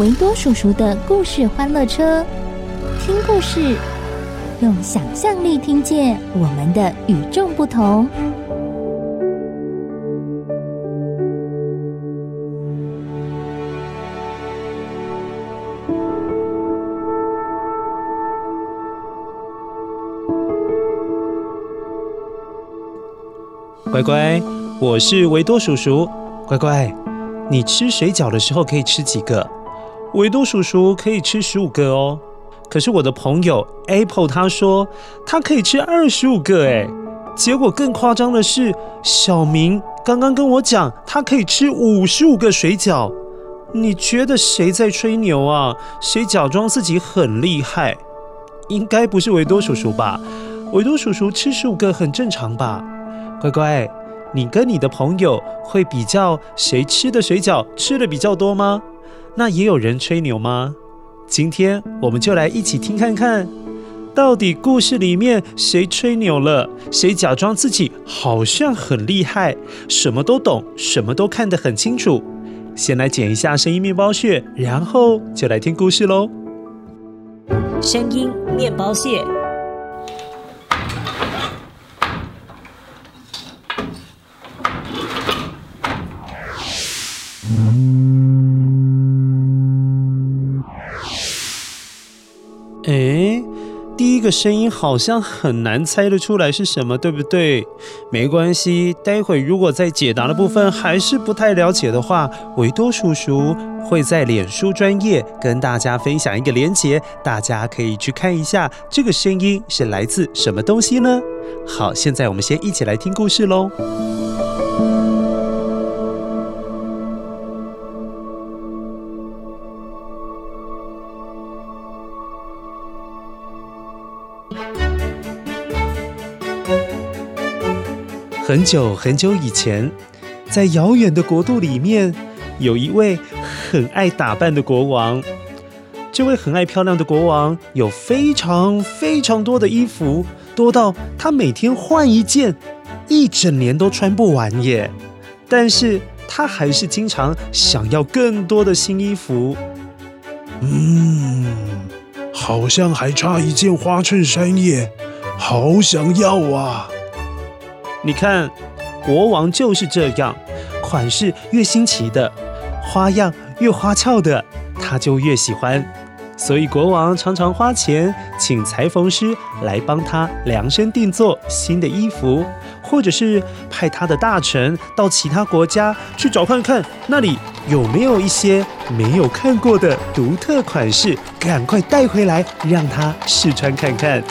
维多叔叔的故事欢乐车，听故事，用想象力听见我们的与众不同。乖乖。我是维多叔叔，乖乖，你吃水饺的时候可以吃几个？维多叔叔可以吃十五个哦。可是我的朋友 Apple 他说他可以吃二十五个，哎，结果更夸张的是，小明刚刚跟我讲他可以吃五十五个水饺。你觉得谁在吹牛啊？谁假装自己很厉害？应该不是维多叔叔吧？维多叔叔吃十五个很正常吧？乖乖。你跟你的朋友会比较谁吃的水饺吃的比较多吗？那也有人吹牛吗？今天我们就来一起听看看，到底故事里面谁吹牛了？谁假装自己好像很厉害，什么都懂，什么都看得很清楚？先来剪一下声音面包屑，然后就来听故事喽。声音面包屑。诶，第一个声音好像很难猜得出来是什么，对不对？没关系，待会如果在解答的部分还是不太了解的话，维多叔叔会在脸书专业跟大家分享一个连结，大家可以去看一下这个声音是来自什么东西呢？好，现在我们先一起来听故事喽。很久很久以前，在遥远的国度里面，有一位很爱打扮的国王。这位很爱漂亮的国王有非常非常多的衣服，多到他每天换一件，一整年都穿不完耶。但是他还是经常想要更多的新衣服。嗯，好像还差一件花衬衫耶，好想要啊！你看，国王就是这样，款式越新奇的，花样越花俏的，他就越喜欢。所以国王常常花钱请裁缝师来帮他量身定做新的衣服，或者是派他的大臣到其他国家去找看看，那里有没有一些没有看过的独特款式，赶快带回来让他试穿看看。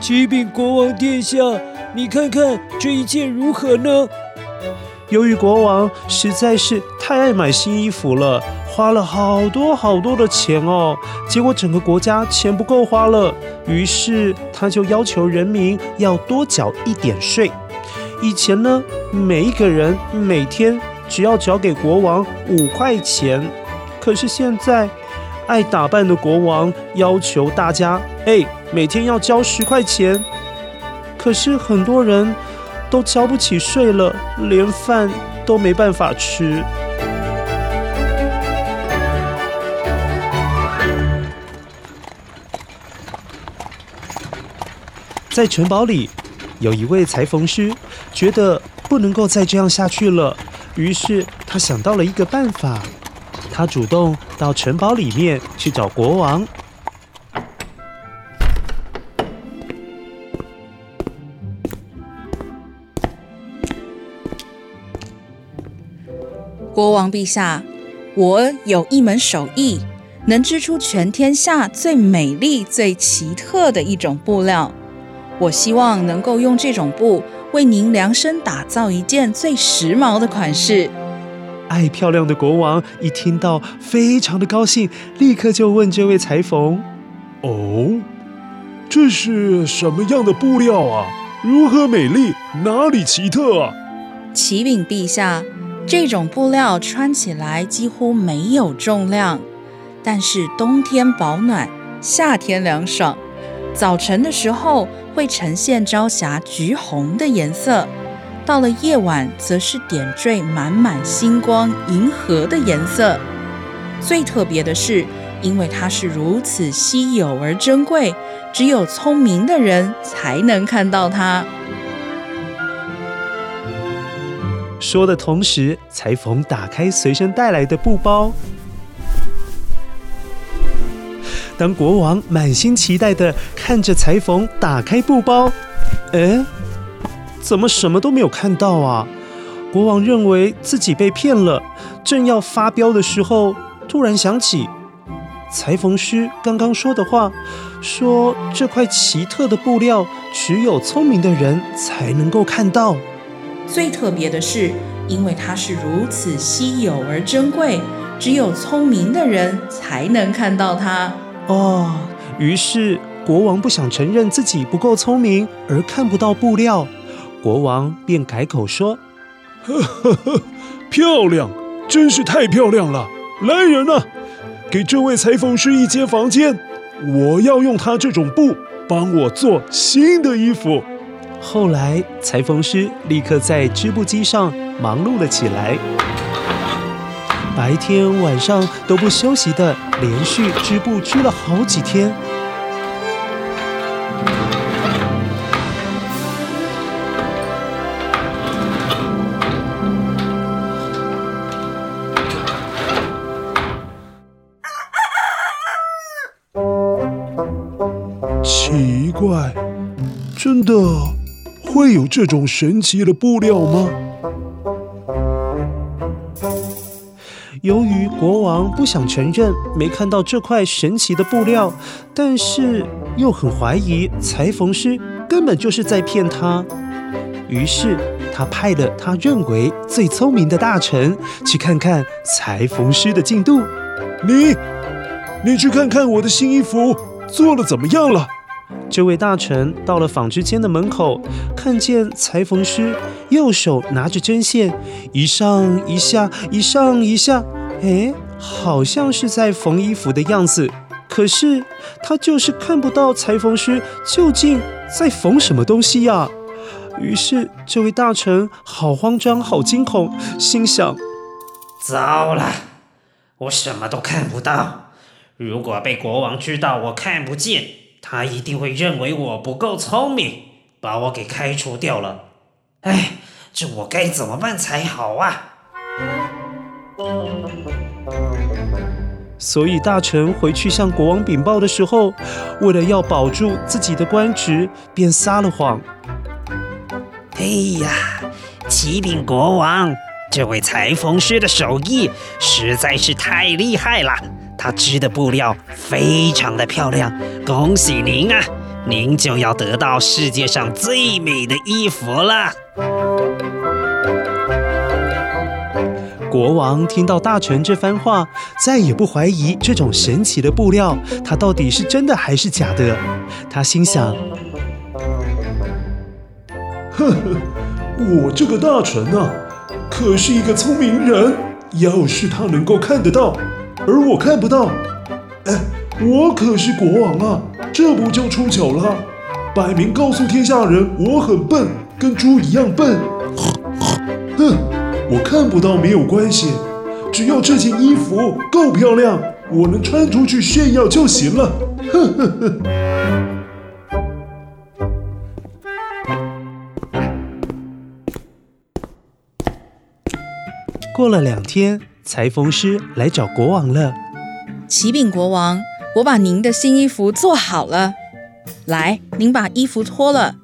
启禀国王殿下，你看看这一件如何呢？由于国王实在是太爱买新衣服了，花了好多好多的钱哦，结果整个国家钱不够花了，于是他就要求人民要多缴一点税。以前呢，每一个人每天只要缴给国王五块钱，可是现在，爱打扮的国王要求大家，哎，每天要交十块钱。可是很多人都交不起税了，连饭都没办法吃。在城堡里，有一位裁缝师，觉得不能够再这样下去了，于是他想到了一个办法，他主动到城堡里面去找国王。国王陛下，我有一门手艺，能织出全天下最美丽、最奇特的一种布料。我希望能够用这种布为您量身打造一件最时髦的款式。爱漂亮的国王一听到，非常的高兴，立刻就问这位裁缝：“哦，这是什么样的布料啊？如何美丽？哪里奇特啊？”启禀陛下。这种布料穿起来几乎没有重量，但是冬天保暖，夏天凉爽。早晨的时候会呈现朝霞橘红的颜色，到了夜晚则是点缀满满星光银河的颜色。最特别的是，因为它是如此稀有而珍贵，只有聪明的人才能看到它。说的同时，裁缝打开随身带来的布包。当国王满心期待地看着裁缝打开布包，哎，怎么什么都没有看到啊？国王认为自己被骗了，正要发飙的时候，突然想起裁缝师刚刚说的话，说这块奇特的布料只有聪明的人才能够看到。最特别的是，因为它是如此稀有而珍贵，只有聪明的人才能看到它。哦，于是国王不想承认自己不够聪明而看不到布料，国王便改口说：“呵呵呵，漂亮，真是太漂亮了！来人啊，给这位裁缝师一间房间，我要用他这种布帮我做新的衣服。”后来，裁缝师立刻在织布机上忙碌了起来，白天晚上都不休息的连续织布织了好几天。奇怪，真的。会有这种神奇的布料吗？由于国王不想承认没看到这块神奇的布料，但是又很怀疑裁缝师根本就是在骗他，于是他派了他认为最聪明的大臣去看看裁缝师的进度。你，你去看看我的新衣服做得怎么样了？这位大臣到了纺织间的门口，看见裁缝师右手拿着针线，一上一下，一上一下，哎，好像是在缝衣服的样子。可是他就是看不到裁缝师究竟在缝什么东西呀。于是这位大臣好慌张，好惊恐，心想：糟了，我什么都看不到。如果被国王知道我看不见，他一定会认为我不够聪明，把我给开除掉了。哎，这我该怎么办才好啊？所以大臣回去向国王禀报的时候，为了要保住自己的官职，便撒了谎。哎呀，启禀国王，这位裁缝师的手艺实在是太厉害了。他织的布料非常的漂亮，恭喜您啊！您就要得到世界上最美的衣服了。国王听到大臣这番话，再也不怀疑这种神奇的布料，它到底是真的还是假的。他心想：呵呵，我这个大臣啊，可是一个聪明人，要是他能够看得到。而我看不到，哎，我可是国王啊，这不就出糗了？摆明告诉天下人我很笨，跟猪一样笨。哼，我看不到没有关系，只要这件衣服够漂亮，我能穿出去炫耀就行了。哼哼哼。过了两天，裁缝师来找国王了。启禀国王，我把您的新衣服做好了。来，您把衣服脱了，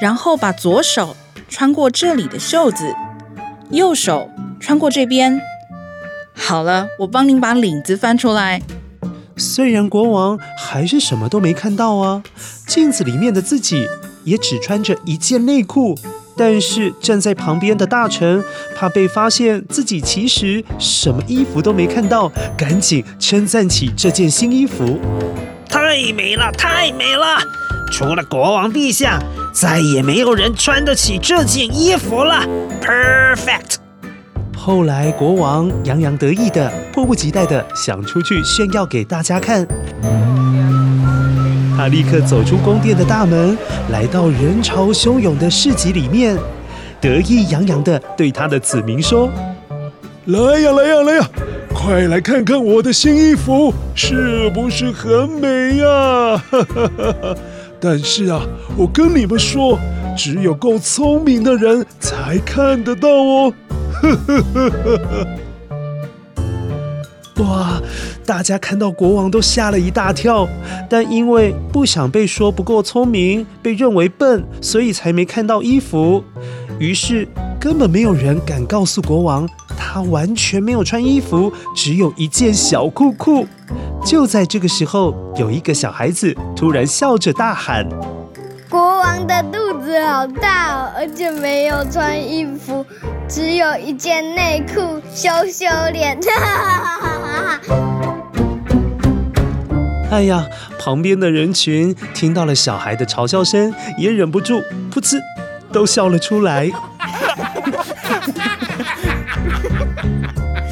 然后把左手穿过这里的袖子，右手穿过这边。好了，我帮您把领子翻出来。虽然国王还是什么都没看到啊，镜子里面的自己也只穿着一件内裤。但是站在旁边的大臣怕被发现自己其实什么衣服都没看到，赶紧称赞起这件新衣服。太美了，太美了！除了国王陛下，再也没有人穿得起这件衣服了。Perfect。后来国王洋洋得意的，迫不及待的想出去炫耀给大家看。他立刻走出宫殿的大门，来到人潮汹涌的市集里面，得意洋洋的对他的子民说：“来呀，来呀，来呀，快来看看我的新衣服，是不是很美呀？但是啊，我跟你们说，只有够聪明的人才看得到哦。哈哈哈哈！”哇！大家看到国王都吓了一大跳，但因为不想被说不够聪明，被认为笨，所以才没看到衣服。于是根本没有人敢告诉国王，他完全没有穿衣服，只有一件小裤裤。就在这个时候，有一个小孩子突然笑着大喊：“国王的肚子好大哦，而且没有穿衣服。”只有一件内裤，羞羞脸！哎呀，旁边的人群听到了小孩的嘲笑声，也忍不住噗嗤都笑了出来。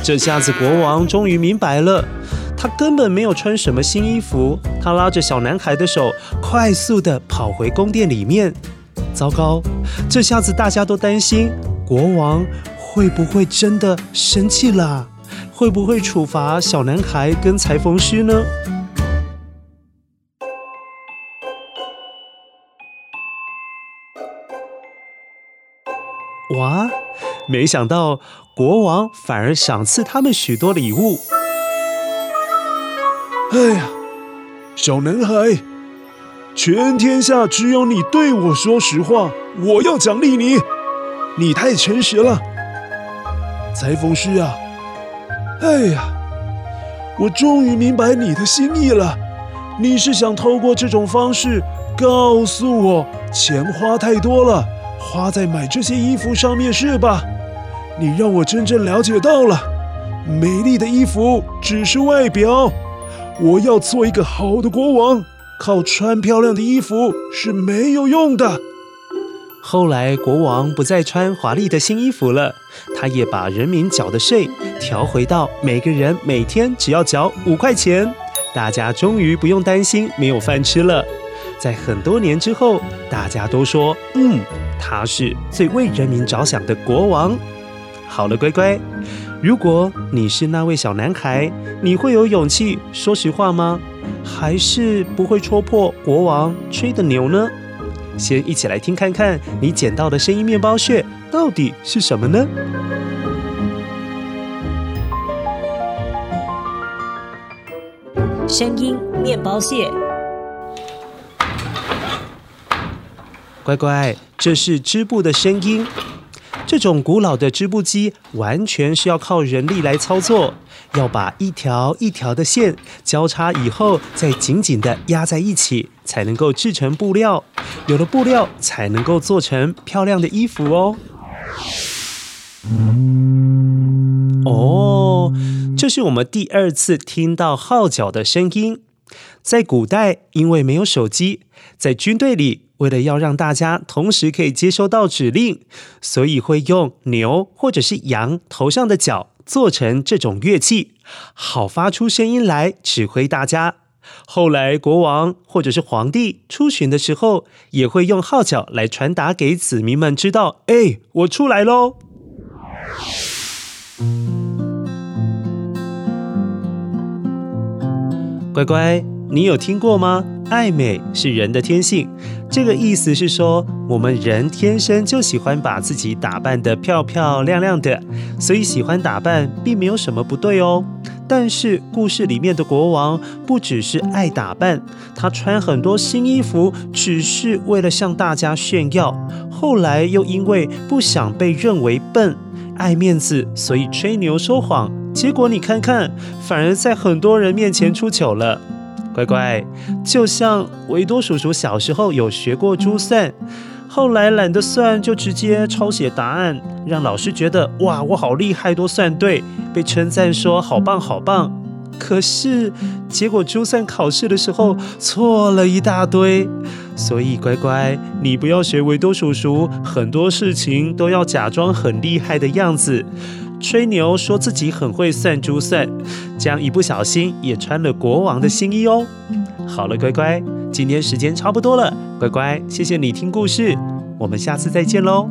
这下子国王终于明白了，他根本没有穿什么新衣服。他拉着小男孩的手，快速地跑回宫殿里面。糟糕，这下子大家都担心。国王会不会真的生气了？会不会处罚小男孩跟裁缝师呢？哇！没想到国王反而赏赐他们许多礼物。哎呀，小男孩，全天下只有你对我说实话，我要奖励你。你太诚实了，裁缝师啊！哎呀，我终于明白你的心意了。你是想透过这种方式告诉我，钱花太多了，花在买这些衣服上面是吧？你让我真正了解到了，美丽的衣服只是外表。我要做一个好的国王，靠穿漂亮的衣服是没有用的。后来，国王不再穿华丽的新衣服了，他也把人民缴的税调回到每个人每天只要缴五块钱，大家终于不用担心没有饭吃了。在很多年之后，大家都说：“嗯，他是最为人民着想的国王。”好了，乖乖，如果你是那位小男孩，你会有勇气说实话吗？还是不会戳破国王吹的牛呢？先一起来听看看，你捡到的声音面包屑到底是什么呢？声音面包屑，乖乖，这是织布的声音。这种古老的织布机完全是要靠人力来操作，要把一条一条的线交叉以后，再紧紧的压在一起，才能够制成布料。有了布料，才能够做成漂亮的衣服哦。哦，这是我们第二次听到号角的声音。在古代，因为没有手机，在军队里，为了要让大家同时可以接收到指令，所以会用牛或者是羊头上的角做成这种乐器，好发出声音来指挥大家。后来国王或者是皇帝出巡的时候，也会用号角来传达给子民们知道：“哎，我出来喽！”乖乖。你有听过吗？爱美是人的天性。这个意思是说，我们人天生就喜欢把自己打扮得漂漂亮亮的，所以喜欢打扮并没有什么不对哦。但是故事里面的国王不只是爱打扮，他穿很多新衣服，只是为了向大家炫耀。后来又因为不想被认为笨，爱面子，所以吹牛说谎。结果你看看，反而在很多人面前出糗了。乖乖，就像维多叔叔小时候有学过珠算，后来懒得算，就直接抄写答案，让老师觉得哇，我好厉害，都算对，被称赞说好棒好棒。可是结果珠算考试的时候错了一大堆，所以乖乖，你不要学维多叔叔，很多事情都要假装很厉害的样子。吹牛说自己很会算珠算，这样一不小心也穿了国王的新衣哦。好了，乖乖，今天时间差不多了，乖乖，谢谢你听故事，我们下次再见喽。